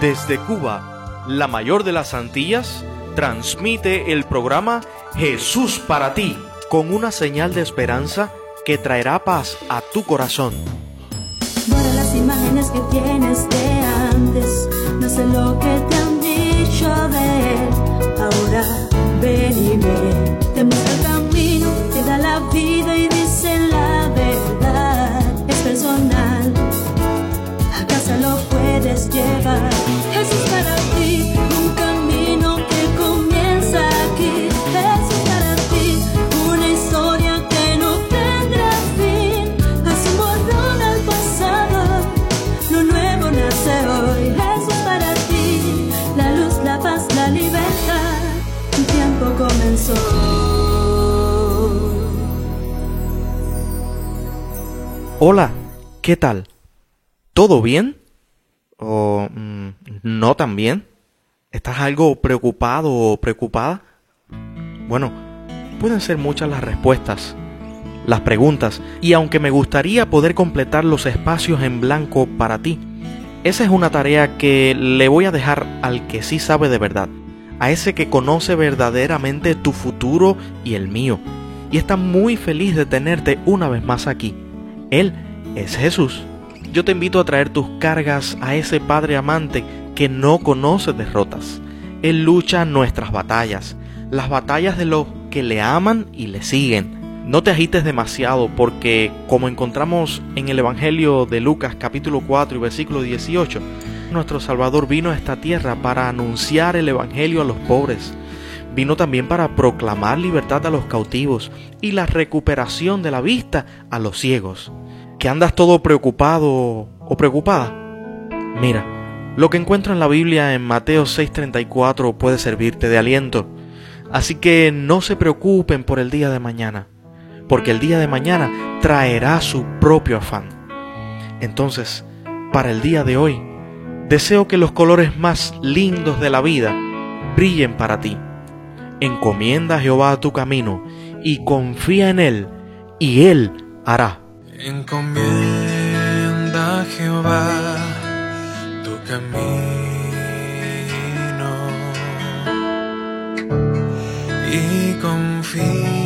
Desde Cuba, la mayor de las Antillas, transmite el programa Jesús para ti, con una señal de esperanza que traerá paz a tu corazón. Las imágenes que tienes de antes, no sé lo que te han dicho de. Ahora Hola, ¿qué tal? ¿Todo bien? ¿O mm, no tan bien? ¿Estás algo preocupado o preocupada? Bueno, pueden ser muchas las respuestas, las preguntas, y aunque me gustaría poder completar los espacios en blanco para ti, esa es una tarea que le voy a dejar al que sí sabe de verdad, a ese que conoce verdaderamente tu futuro y el mío, y está muy feliz de tenerte una vez más aquí. Él es Jesús. Yo te invito a traer tus cargas a ese Padre amante que no conoce derrotas. Él lucha nuestras batallas, las batallas de los que le aman y le siguen. No te agites demasiado porque, como encontramos en el Evangelio de Lucas capítulo 4 y versículo 18, nuestro Salvador vino a esta tierra para anunciar el Evangelio a los pobres. Vino también para proclamar libertad a los cautivos y la recuperación de la vista a los ciegos. ¿Que andas todo preocupado o preocupada? Mira, lo que encuentro en la Biblia en Mateo 6:34 puede servirte de aliento. Así que no se preocupen por el día de mañana, porque el día de mañana traerá su propio afán. Entonces, para el día de hoy, deseo que los colores más lindos de la vida brillen para ti. Encomienda a Jehová tu camino y confía en Él, y Él hará. Encomienda a Jehová tu camino y confía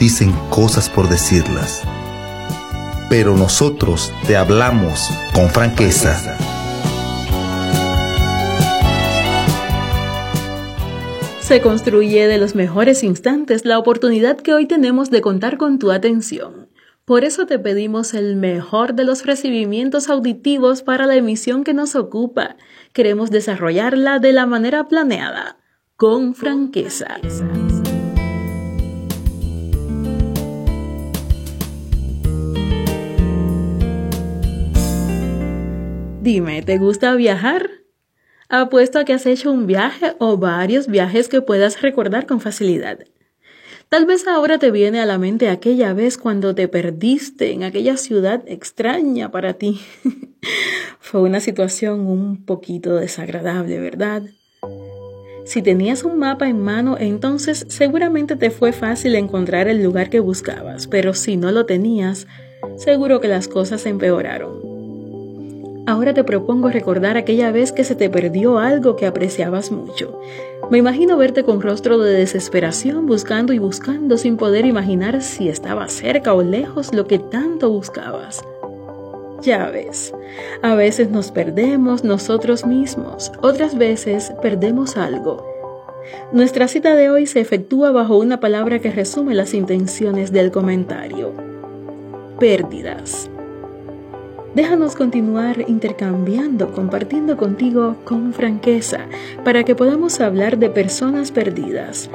dicen cosas por decirlas, pero nosotros te hablamos con franqueza. Se construye de los mejores instantes la oportunidad que hoy tenemos de contar con tu atención. Por eso te pedimos el mejor de los recibimientos auditivos para la emisión que nos ocupa. Queremos desarrollarla de la manera planeada, con franqueza. Dime, ¿te gusta viajar? Apuesto a que has hecho un viaje o varios viajes que puedas recordar con facilidad. Tal vez ahora te viene a la mente aquella vez cuando te perdiste en aquella ciudad extraña para ti. Fue una situación un poquito desagradable, ¿verdad? Si tenías un mapa en mano, entonces seguramente te fue fácil encontrar el lugar que buscabas, pero si no lo tenías, seguro que las cosas empeoraron. Ahora te propongo recordar aquella vez que se te perdió algo que apreciabas mucho. Me imagino verte con rostro de desesperación buscando y buscando sin poder imaginar si estaba cerca o lejos lo que tanto buscabas. Ya ves, a veces nos perdemos nosotros mismos, otras veces perdemos algo. Nuestra cita de hoy se efectúa bajo una palabra que resume las intenciones del comentario. Pérdidas. Déjanos continuar intercambiando, compartiendo contigo con franqueza, para que podamos hablar de personas perdidas.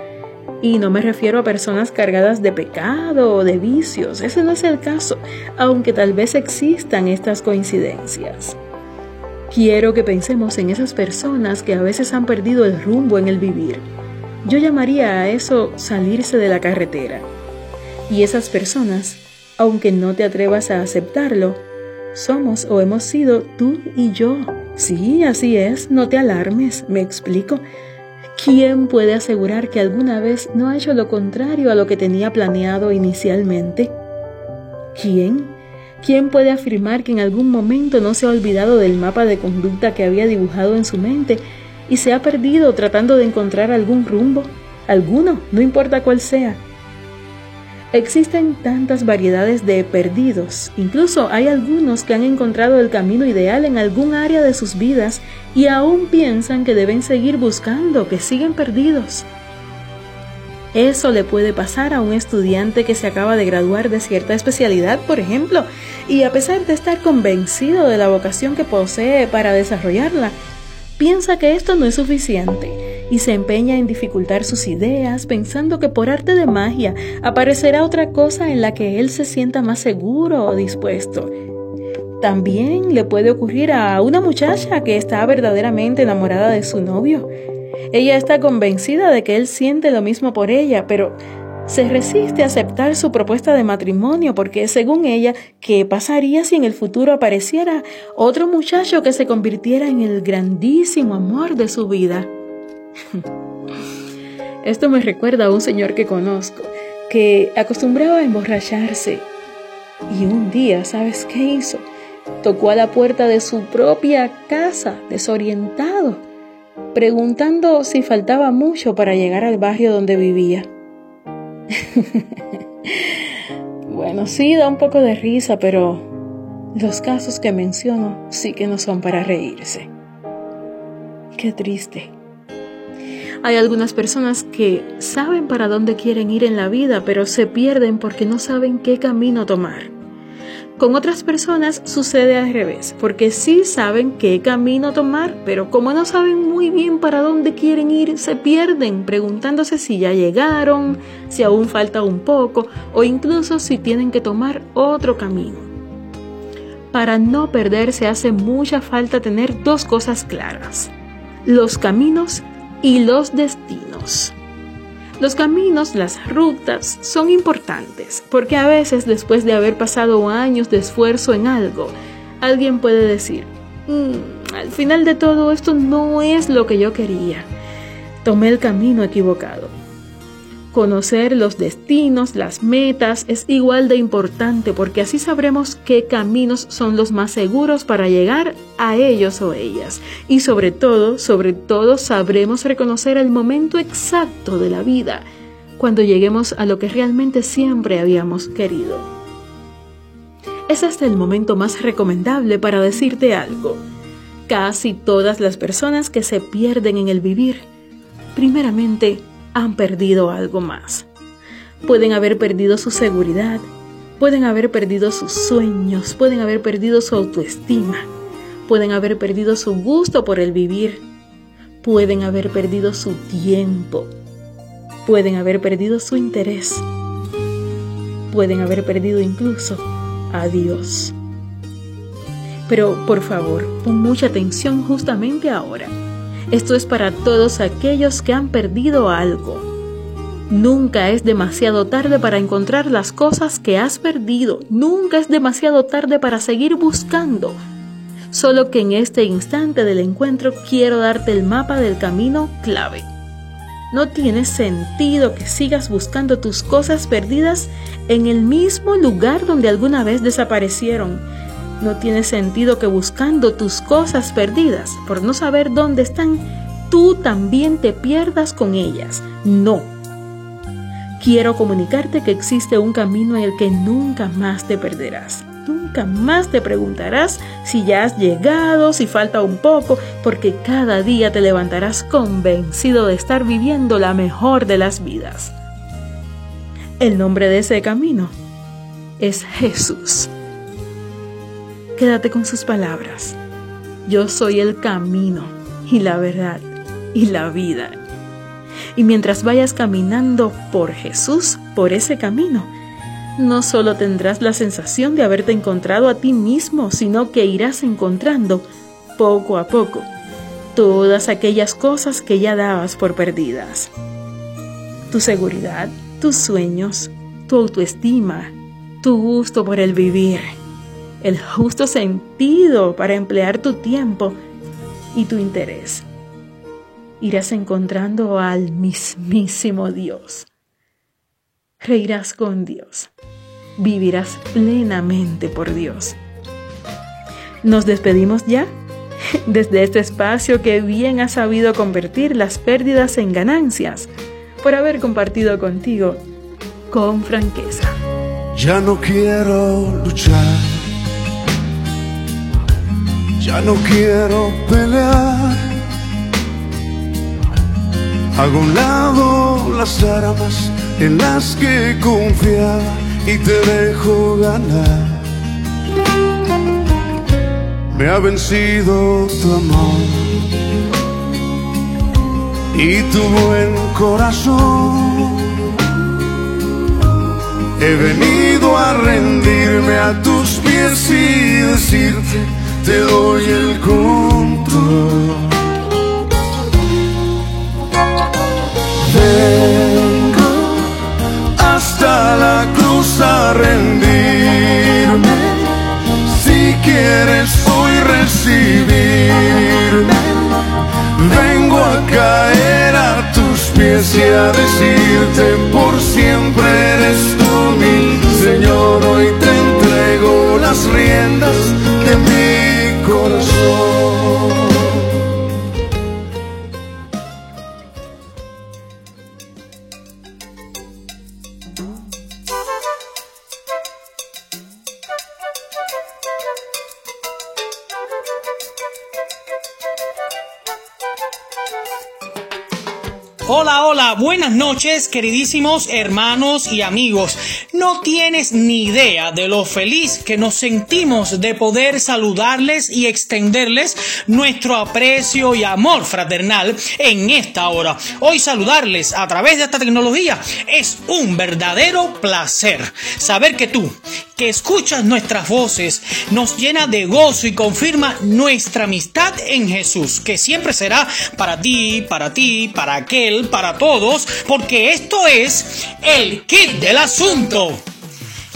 Y no me refiero a personas cargadas de pecado o de vicios, ese no es el caso, aunque tal vez existan estas coincidencias. Quiero que pensemos en esas personas que a veces han perdido el rumbo en el vivir. Yo llamaría a eso salirse de la carretera. Y esas personas, aunque no te atrevas a aceptarlo, somos o hemos sido tú y yo. Sí, así es, no te alarmes, me explico. ¿Quién puede asegurar que alguna vez no ha hecho lo contrario a lo que tenía planeado inicialmente? ¿Quién? ¿Quién puede afirmar que en algún momento no se ha olvidado del mapa de conducta que había dibujado en su mente y se ha perdido tratando de encontrar algún rumbo? Alguno, no importa cuál sea. Existen tantas variedades de perdidos, incluso hay algunos que han encontrado el camino ideal en algún área de sus vidas y aún piensan que deben seguir buscando, que siguen perdidos. Eso le puede pasar a un estudiante que se acaba de graduar de cierta especialidad, por ejemplo, y a pesar de estar convencido de la vocación que posee para desarrollarla, piensa que esto no es suficiente y se empeña en dificultar sus ideas pensando que por arte de magia aparecerá otra cosa en la que él se sienta más seguro o dispuesto. También le puede ocurrir a una muchacha que está verdaderamente enamorada de su novio. Ella está convencida de que él siente lo mismo por ella, pero se resiste a aceptar su propuesta de matrimonio porque según ella, ¿qué pasaría si en el futuro apareciera otro muchacho que se convirtiera en el grandísimo amor de su vida? Esto me recuerda a un señor que conozco, que acostumbraba a emborracharse. Y un día, ¿sabes qué hizo? Tocó a la puerta de su propia casa, desorientado, preguntando si faltaba mucho para llegar al barrio donde vivía. bueno, sí, da un poco de risa, pero los casos que menciono sí que no son para reírse. Qué triste. Hay algunas personas que saben para dónde quieren ir en la vida, pero se pierden porque no saben qué camino tomar. Con otras personas sucede al revés, porque sí saben qué camino tomar, pero como no saben muy bien para dónde quieren ir, se pierden preguntándose si ya llegaron, si aún falta un poco o incluso si tienen que tomar otro camino. Para no perderse hace mucha falta tener dos cosas claras, los caminos y los destinos. Los caminos, las rutas son importantes porque a veces después de haber pasado años de esfuerzo en algo, alguien puede decir, mm, al final de todo esto no es lo que yo quería. Tomé el camino equivocado. Conocer los destinos, las metas es igual de importante porque así sabremos qué caminos son los más seguros para llegar a ellos o ellas. Y sobre todo, sobre todo sabremos reconocer el momento exacto de la vida cuando lleguemos a lo que realmente siempre habíamos querido. Es hasta el momento más recomendable para decirte algo. Casi todas las personas que se pierden en el vivir, primeramente, han perdido algo más. Pueden haber perdido su seguridad, pueden haber perdido sus sueños, pueden haber perdido su autoestima, pueden haber perdido su gusto por el vivir, pueden haber perdido su tiempo, pueden haber perdido su interés, pueden haber perdido incluso a Dios. Pero por favor, pon mucha atención justamente ahora esto es para todos aquellos que han perdido algo. Nunca es demasiado tarde para encontrar las cosas que has perdido. Nunca es demasiado tarde para seguir buscando. Solo que en este instante del encuentro quiero darte el mapa del camino clave. No tiene sentido que sigas buscando tus cosas perdidas en el mismo lugar donde alguna vez desaparecieron no tiene sentido que buscando tus cosas perdidas por no saber dónde están, tú también te pierdas con ellas. No. Quiero comunicarte que existe un camino en el que nunca más te perderás. Nunca más te preguntarás si ya has llegado, si falta un poco, porque cada día te levantarás convencido de estar viviendo la mejor de las vidas. El nombre de ese camino es Jesús. Quédate con sus palabras. Yo soy el camino y la verdad y la vida. Y mientras vayas caminando por Jesús, por ese camino, no solo tendrás la sensación de haberte encontrado a ti mismo, sino que irás encontrando poco a poco todas aquellas cosas que ya dabas por perdidas. Tu seguridad, tus sueños, tu autoestima, tu gusto por el vivir, el justo sentido para emplear tu tiempo y tu interés. Irás encontrando al mismísimo Dios. Reirás con Dios. Vivirás plenamente por Dios. Nos despedimos ya desde este espacio que bien ha sabido convertir las pérdidas en ganancias por haber compartido contigo con franqueza. Ya no quiero luchar, ya no quiero pelear. Hago un lado las armas en las que confiaba y te dejo ganar. Me ha vencido tu amor y tu buen corazón. He venido a rendirme a tus pies y decirte, te doy el control. Vengo hasta la cruz a rendirme. Si quieres hoy recibirme, vengo a caer a tus pies y a decirte por siempre eres tú mi Señor. Hoy noches queridísimos hermanos y amigos. No tienes ni idea de lo feliz que nos sentimos de poder saludarles y extenderles nuestro aprecio y amor fraternal en esta hora. Hoy saludarles a través de esta tecnología es un verdadero placer. Saber que tú, que escuchas nuestras voces, nos llena de gozo y confirma nuestra amistad en Jesús, que siempre será para ti, para ti, para aquel, para todos, porque esto es el kit del asunto.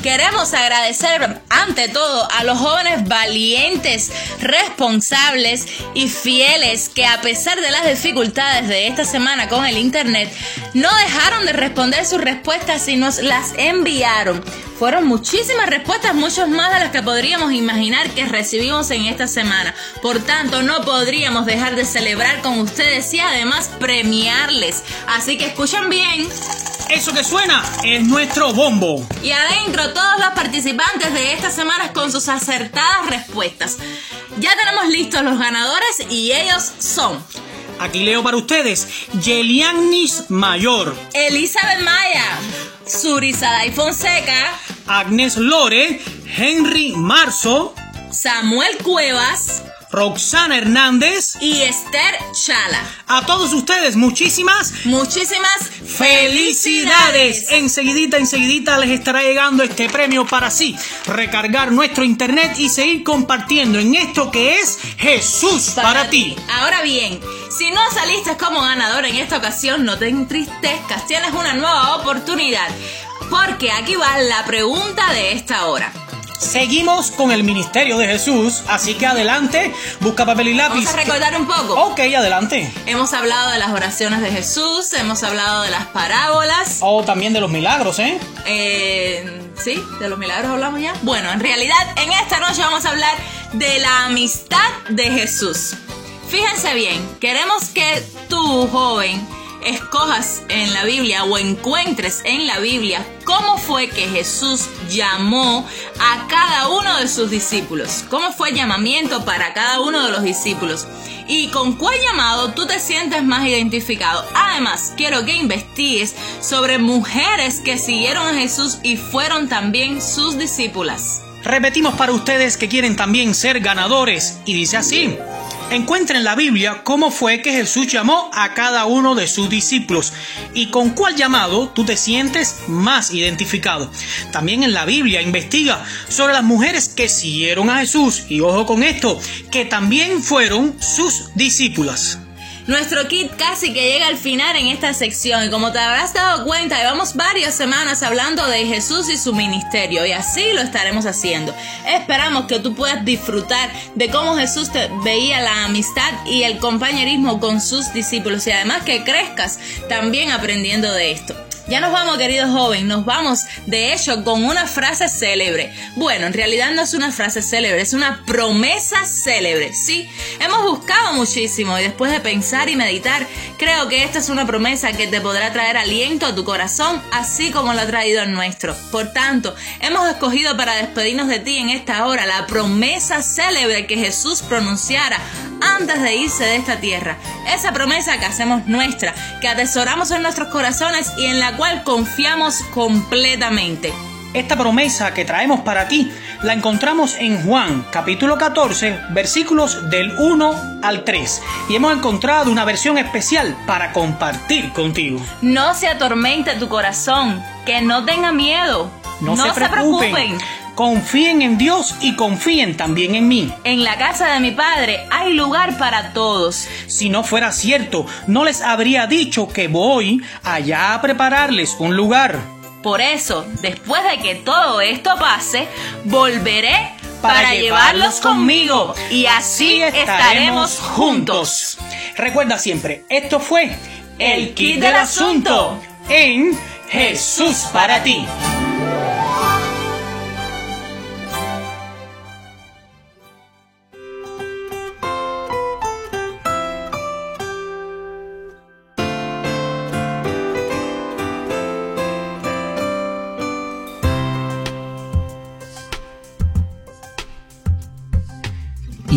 Queremos agradecer ante todo a los jóvenes valientes, responsables y fieles que a pesar de las dificultades de esta semana con el Internet, no dejaron de responder sus respuestas y nos las enviaron. Fueron muchísimas respuestas, muchos más de las que podríamos imaginar que recibimos en esta semana. Por tanto, no podríamos dejar de celebrar con ustedes y además premiarles. Así que escuchen bien. Eso que suena es nuestro bombo. Y adentro todos los participantes de esta semana con sus acertadas respuestas. Ya tenemos listos los ganadores y ellos son Aquí leo para ustedes. Yelianis Mayor, Elizabeth Maya, Surisaday Fonseca, Agnes Lore, Henry Marzo, Samuel Cuevas Roxana Hernández y Esther Chala. A todos ustedes, muchísimas Muchísimas felicidades. Enseguidita, enseguidita les estará llegando este premio para así recargar nuestro internet y seguir compartiendo en esto que es Jesús para, ti. Ahora bien, si no saliste como ganador en esta ocasión, no te entristezcas, tienes una nueva oportunidad. Porque aquí va la pregunta de esta hora. Seguimos con el ministerio de Jesús, así que adelante, busca papel y lápiz. Vamos a recordar un poco. Ok, adelante. Hemos hablado de las oraciones de Jesús, hemos hablado de las parábolas. O también de los milagros, ¿eh? Eh, sí, de los milagros hablamos ya. Bueno, en realidad en esta noche vamos a hablar de la amistad de Jesús. Fíjense bien, queremos que tú, joven, escojas en la Biblia o encuentres en la Biblia cómo fue que Jesús llamó a cada uno de sus discípulos, cómo fue el llamamiento para cada uno de los discípulos y con cuál llamado tú te sientes más identificado. Además, quiero que investigues sobre mujeres que siguieron a Jesús y fueron también sus discípulas. Repetimos para ustedes que quieren también ser ganadores y dice así. Encuentra en la Biblia cómo fue que Jesús llamó a cada uno de sus discípulos y con cuál llamado tú te sientes más identificado. También en la Biblia investiga sobre las mujeres que siguieron a Jesús y ojo con esto, que también fueron sus discípulas. Nuestro kit casi que llega al final en esta sección y como te habrás dado cuenta, llevamos varias semanas hablando de Jesús y su ministerio y así lo estaremos haciendo. Esperamos que tú puedas disfrutar de cómo Jesús te veía la amistad y el compañerismo con sus discípulos y además que crezcas también aprendiendo de esto. Ya nos vamos, queridos jóvenes, nos vamos de hecho con una frase célebre. Bueno, en realidad no es una frase célebre, es una promesa célebre, ¿sí? Hemos buscado muchísimo y después de pensar y meditar, creo que esta es una promesa que te podrá traer aliento a tu corazón, así como lo ha traído el nuestro. Por tanto, hemos escogido para despedirnos de ti en esta hora la promesa célebre que Jesús pronunciara antes de irse de esta tierra. Esa promesa que hacemos nuestra, que atesoramos en nuestros corazones y en la cual confiamos completamente. Esta promesa que traemos para ti la encontramos en Juan capítulo 14 versículos del 1 al 3 y hemos encontrado una versión especial para compartir contigo. No se atormente tu corazón, que no tenga miedo. No, se, preocupen. Confíen en Dios y confíen también en mí. En la casa de mi padre hay lugar para todos. Si no fuera cierto, no les habría dicho que voy allá a prepararles un lugar. Por eso, después de que todo esto pase, volveré para, llevarlos conmigo y así estaremos juntos. Recuerda siempre, esto fue el kit del asunto en Jesús para ti.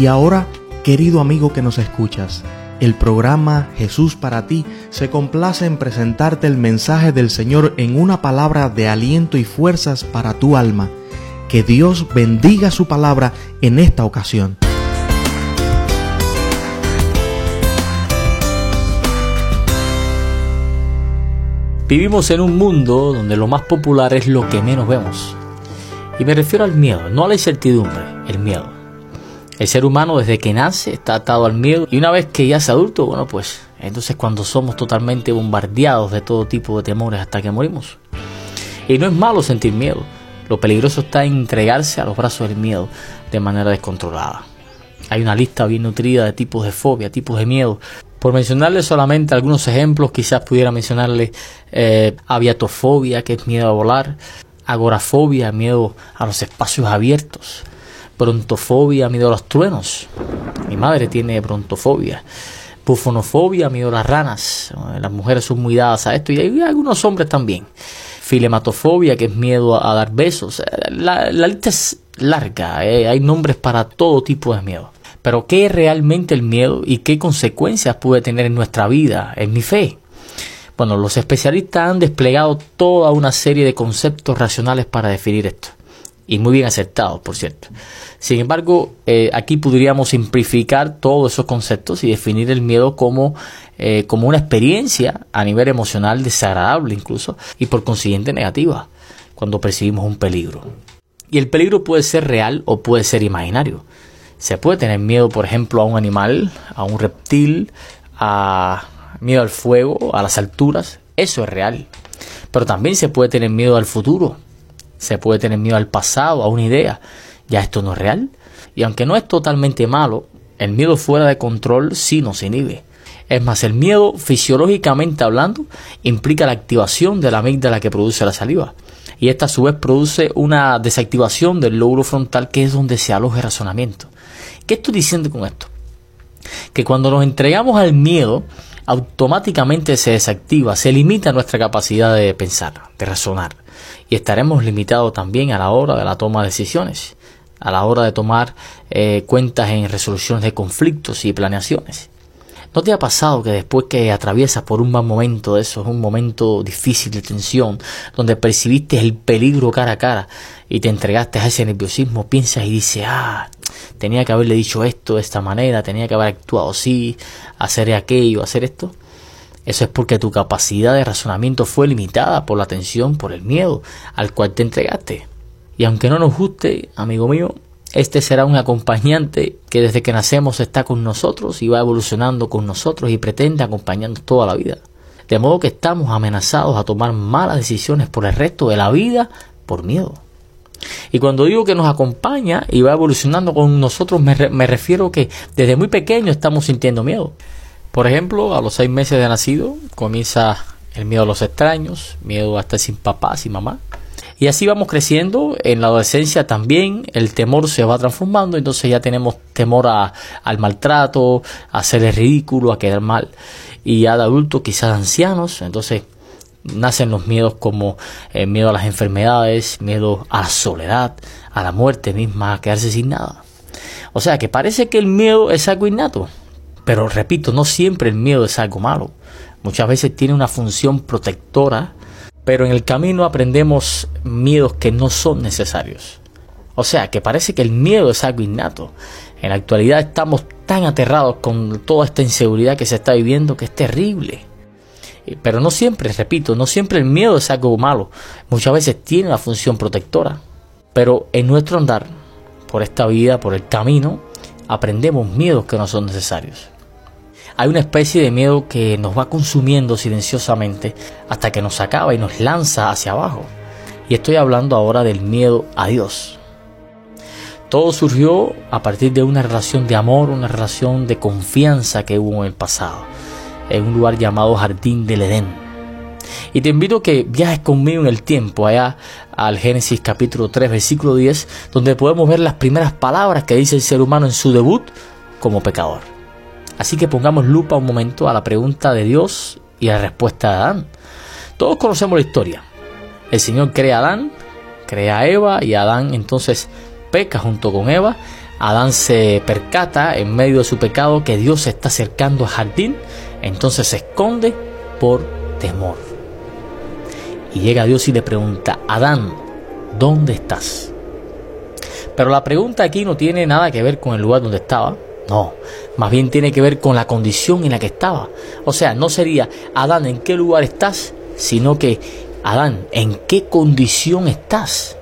Y ahora, querido amigo que nos escuchas, el programa Jesús para ti se complace en presentarte el mensaje del Señor en una palabra de aliento y fuerzas para tu alma. Que Dios bendiga su palabra en esta ocasión. Vivimos en un mundo donde lo más popular es lo que menos vemos. Y me refiero al miedo, no a la incertidumbre, el miedo. El ser humano desde que nace está atado al miedo y una vez que ya es adulto, bueno, pues entonces cuando somos totalmente bombardeados de todo tipo de temores hasta que morimos. Y no es malo sentir miedo, lo peligroso está en entregarse a los brazos del miedo de manera descontrolada. Hay una lista bien nutrida de tipos de fobia, tipos de miedo. Por mencionarles solamente algunos ejemplos, quizás pudiera mencionarle eh, aviatofobia, que es miedo a volar, agorafobia, miedo a los espacios abiertos, brontofobia, miedo a los truenos. Mi madre tiene brontofobia. Bufonofobia, miedo a las ranas. Las mujeres son muy dadas a esto y hay algunos hombres también. Filematofobia, que es miedo a, dar besos. La, lista es larga, eh. hay nombres para todo tipo de miedo. Pero ¿qué es realmente el miedo y qué consecuencias puede tener en nuestra vida, en mi fe? Bueno, los especialistas han desplegado toda una serie de conceptos racionales para definir esto. Y muy bien acertados, por cierto. Sin embargo, eh, aquí podríamos simplificar todos esos conceptos y definir el miedo como, eh, como una experiencia a nivel emocional desagradable incluso y por consiguiente negativa cuando percibimos un peligro. Y el peligro puede ser real o puede ser imaginario. Se puede tener miedo, por ejemplo, a un animal, a un reptil, a miedo al fuego, a las alturas. Eso es real. Pero también se puede tener miedo al futuro. Se puede tener miedo al pasado, a una idea ya esto no es real. Y aunque no es totalmente malo, el miedo fuera de control sí nos inhibe. Es más, el miedo, fisiológicamente hablando, implica la activación de la amígdala que produce la saliva. Y esta a su vez produce una desactivación del lóbulo frontal que es donde se aloja el razonamiento. ¿Qué estoy diciendo con esto? Que cuando nos entregamos al miedo, automáticamente se desactiva, se limita nuestra capacidad de pensar, de razonar. Y estaremos limitados también a la hora de la toma de decisiones a la hora de tomar eh, cuentas en resoluciones de conflictos y planeaciones. ¿No te ha pasado que después que atraviesas por un mal momento de eso, es un momento difícil de tensión, donde percibiste el peligro cara a cara y te entregaste a ese nerviosismo, piensas y dices, ah, tenía que haberle dicho esto de esta manera, tenía que haber actuado así, hacer aquello, hacer esto? Eso es porque tu capacidad de razonamiento fue limitada por la tensión, por el miedo al cual te entregaste. Y aunque no nos guste, amigo mío, este será un acompañante que desde que nacemos está con nosotros y va evolucionando con nosotros y pretende acompañarnos toda la vida. De modo que estamos amenazados a tomar malas decisiones por el resto de la vida por miedo. Y cuando digo que nos acompaña y va evolucionando con nosotros, me, me refiero que desde muy pequeño estamos sintiendo miedo. Por ejemplo, a los seis meses de nacido comienza el miedo a los extraños, miedo a estar sin papá, sin mamá. Y así vamos creciendo, en la adolescencia también el temor se va transformando, entonces ya tenemos temor al maltrato, a hacer el ridículo, a quedar mal. Y ya de adultos, quizás ancianos, entonces nacen los miedos como el eh, miedo a las enfermedades, miedo a la soledad, a la muerte misma, a quedarse sin nada. O sea que parece que el miedo es algo innato, pero repito, no siempre el miedo es algo malo. Muchas veces tiene una función protectora pero en el camino aprendemos miedos que no son necesarios. O sea, que parece que el miedo es algo innato. En la actualidad estamos tan aterrados con toda esta inseguridad que se está viviendo que es terrible. Pero no siempre, repito, no siempre el miedo es algo malo. Muchas veces tiene una función protectora. Pero en nuestro andar, por esta vida, por el camino, aprendemos miedos que no son necesarios hay una especie de miedo que nos va consumiendo silenciosamente hasta que nos acaba y nos lanza hacia abajo. Y estoy hablando ahora del miedo a Dios. Todo surgió a partir de una relación de amor, una relación de confianza que hubo en el pasado, en un lugar llamado Jardín del Edén. Y te invito a que viajes conmigo en el tiempo, allá al Génesis capítulo 3, versículo 10, donde podemos ver las primeras palabras que dice el ser humano en su debut como pecador. Así que pongamos lupa un momento a la pregunta de Dios y a la respuesta de Adán. Todos conocemos la historia. El Señor crea a Adán, crea a Eva y Adán entonces peca junto con Eva. Adán se percata en medio de su pecado que Dios se está acercando al jardín, entonces se esconde por temor. Y llega Dios y le pregunta, Adán, ¿dónde estás? Pero la pregunta aquí no tiene nada que ver con el lugar donde estaba, no, más bien tiene que ver con la condición en la que estaba. O sea, no sería Adán, ¿en qué lugar estás? Sino que Adán, ¿en qué condición estás?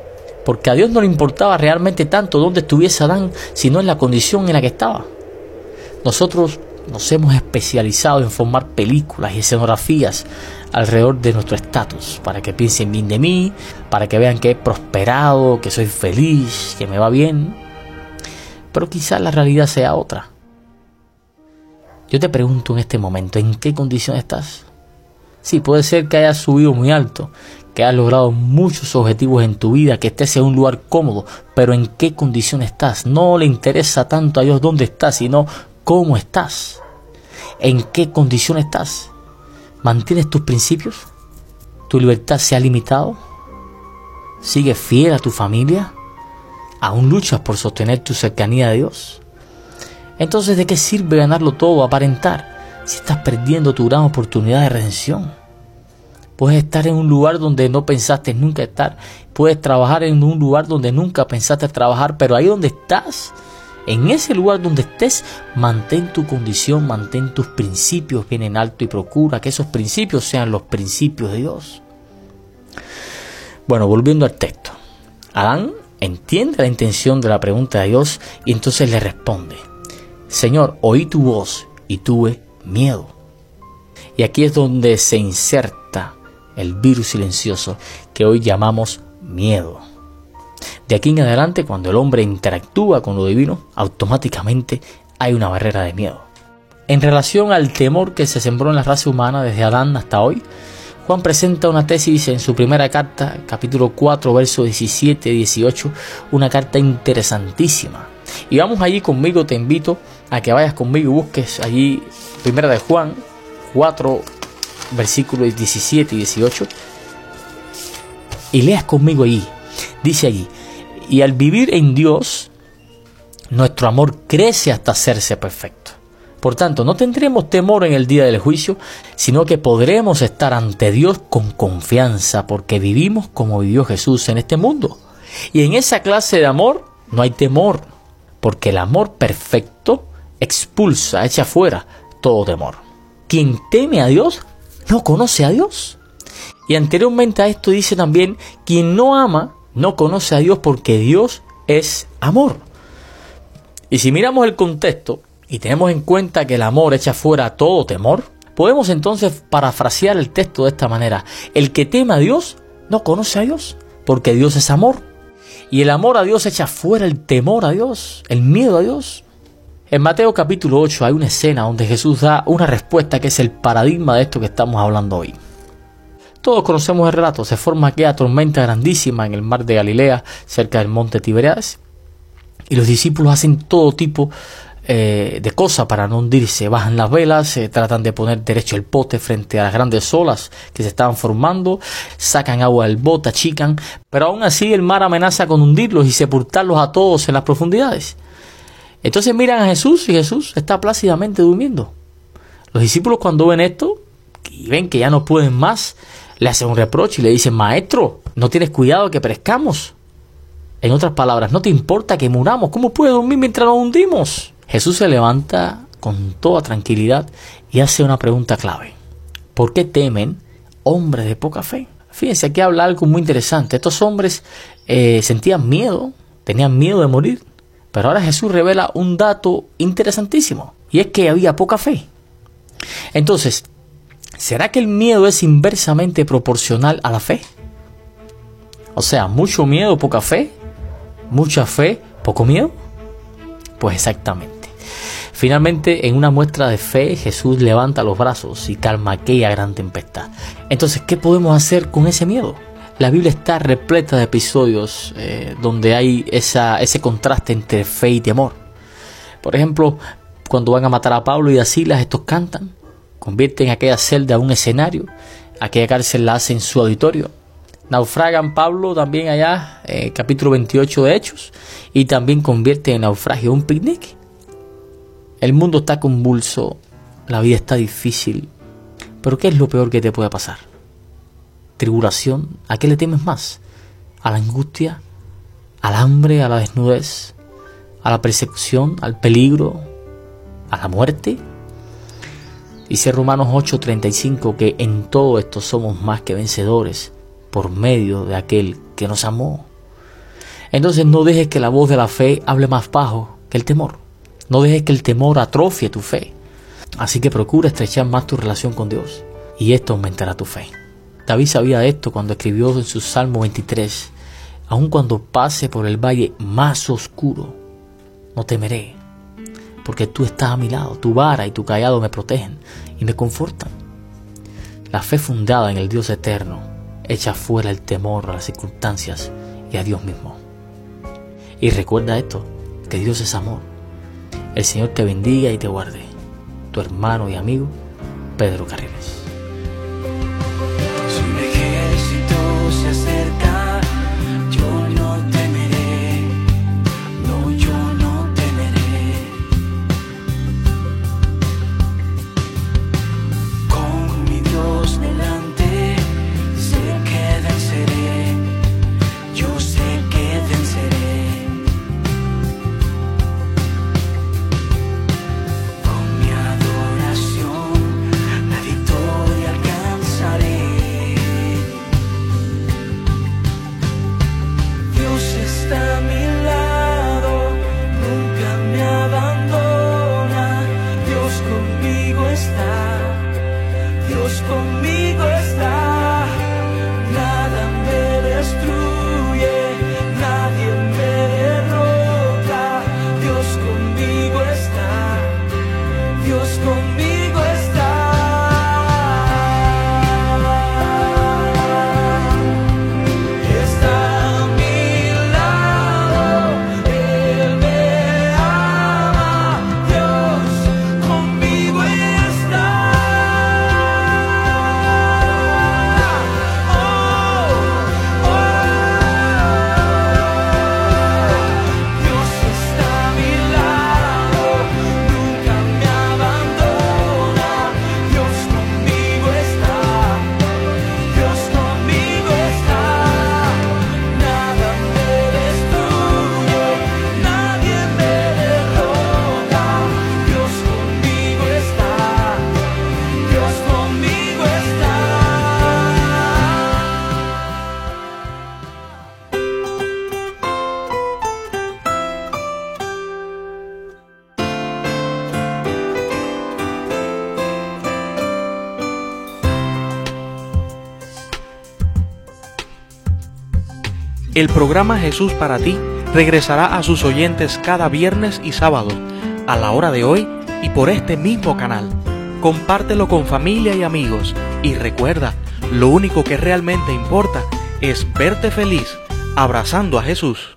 Porque a Dios no le importaba realmente tanto dónde estuviese Adán, sino en la condición en la que estaba. Nosotros nos hemos especializado en formar películas y escenografías alrededor de nuestro estatus, para que piensen bien de mí, para que vean que he prosperado, que soy feliz, que me va bien pero quizás la realidad sea otra. Yo te pregunto en este momento, ¿en qué condición estás? Sí, puede ser que hayas subido muy alto, que hayas logrado muchos objetivos en tu vida, que estés en un lugar cómodo, pero ¿en qué condición estás? No le interesa tanto a Dios dónde estás, sino cómo estás. ¿En qué condición estás? ¿Mantienes tus principios? ¿Tu libertad se ha limitado? ¿Sigues fiel a tu familia? ¿Aún luchas por sostener tu cercanía a Dios? Entonces, ¿de qué sirve ganarlo todo, aparentar, si estás perdiendo tu gran oportunidad de redención? Puedes estar en un lugar donde no pensaste nunca estar. Puedes trabajar en un lugar donde nunca pensaste trabajar, pero ahí donde estás, en ese lugar donde estés, mantén tu condición, mantén tus principios bien en alto y procura que esos principios sean los principios de Dios. Bueno, volviendo al texto. Adán entiende la intención de la pregunta de Dios y entonces le responde, Señor, oí tu voz y tuve miedo. Y aquí es donde se inserta el virus silencioso que hoy llamamos miedo. De aquí en adelante, cuando el hombre interactúa con lo divino, automáticamente hay una barrera de miedo. En relación al temor que se sembró en la raza humana desde Adán hasta hoy, Juan presenta una tesis en su primera carta, capítulo 4, verso 17 y 18, una carta interesantísima. Y vamos allí conmigo, te invito a que vayas conmigo y busques allí, primera de Juan 4, versículos 17 y 18, y leas conmigo allí. Dice allí, y al vivir en Dios, nuestro amor crece hasta hacerse perfecto. Por tanto, no tendremos temor en el día del juicio, sino que podremos estar ante Dios con confianza, porque vivimos como vivió Jesús en este mundo. Y en esa clase de amor no hay temor, porque el amor perfecto expulsa, echa fuera todo temor. Quien teme a Dios no conoce a Dios. Y anteriormente a esto dice también, quien no ama no conoce a Dios porque Dios es amor. Y si miramos el contexto y tenemos en cuenta que el amor echa fuera todo temor, podemos entonces parafrasear el texto de esta manera. El que teme a Dios no conoce a Dios porque Dios es amor. Y el amor a Dios echa fuera el temor a Dios, el miedo a Dios. En Mateo capítulo 8 hay una escena donde Jesús da una respuesta que es el paradigma de esto que estamos hablando hoy. Todos conocemos el relato, se forma aquella tormenta grandísima en el mar de Galilea, cerca del monte Tiberias, y los discípulos hacen todo tipo eh, de cosas para no hundirse, bajan las velas, tratan de poner derecho el bote frente a las grandes olas que se estaban formando, sacan agua del bote, achican, pero aún así el mar amenaza con hundirlos y sepultarlos a todos en las profundidades. Entonces miran a Jesús y Jesús está plácidamente durmiendo. Los discípulos cuando ven esto y ven que ya no pueden más, le hacen un reproche y le dicen, Maestro, no tienes cuidado que perezcamos. En otras palabras, no te importa que muramos, ¿cómo puedes dormir mientras nos hundimos? Jesús se levanta con toda tranquilidad y hace una pregunta clave. ¿Por qué temen hombres de poca fe? Fíjense, aquí habla algo muy interesante. Estos hombres eh, sentían miedo, tenían miedo de morir, pero ahora Jesús revela un dato interesantísimo, y es que había poca fe. Entonces, ¿será que el miedo es inversamente proporcional a la fe? O sea, mucho miedo, poca fe, mucha fe, poco miedo. Pues exactamente. Finalmente, en una muestra de fe, Jesús levanta los brazos y calma aquella gran tempestad. Entonces, ¿qué podemos hacer con ese miedo? La Biblia está repleta de episodios eh, donde hay ese contraste entre fe y temor. Por ejemplo, cuando van a matar a Pablo y a Silas, estos cantan, convierten aquella celda a un escenario, aquella cárcel la hacen su auditorio. Naufragan Pablo también allá, eh, capítulo 28 de Hechos, y también convierte en naufragio un picnic. El mundo está convulso, la vida está difícil, pero ¿qué es lo peor que te puede pasar? Tribulación, ¿a qué le temes más? ¿A la angustia? ¿Al hambre? ¿A la desnudez? ¿A la persecución? ¿Al peligro? ¿A la muerte? Dice Romanos 8:35 que en todo esto somos más que vencedores por medio de aquel que nos amó. Entonces no dejes que la voz de la fe hable más bajo que el temor. No dejes que el temor atrofie tu fe. Así que procura estrechar más tu relación con Dios y esto aumentará tu fe. David sabía esto cuando escribió en su Salmo 23, aun cuando pase por el valle más oscuro, no temeré, porque tú estás a mi lado, tu vara y tu callado me protegen y me confortan. La fe fundada en el Dios eterno echa fuera el temor a las circunstancias y a Dios mismo. Y recuerda esto, que Dios es amor. El Señor te bendiga y te guarde. Tu hermano y amigo, Pedro Carriles. El programa Jesús para ti regresará a sus oyentes cada viernes y sábado, a la hora de hoy y por este mismo canal. Compártelo con familia y amigos y recuerda, lo único que realmente importa es verte feliz abrazando a Jesús.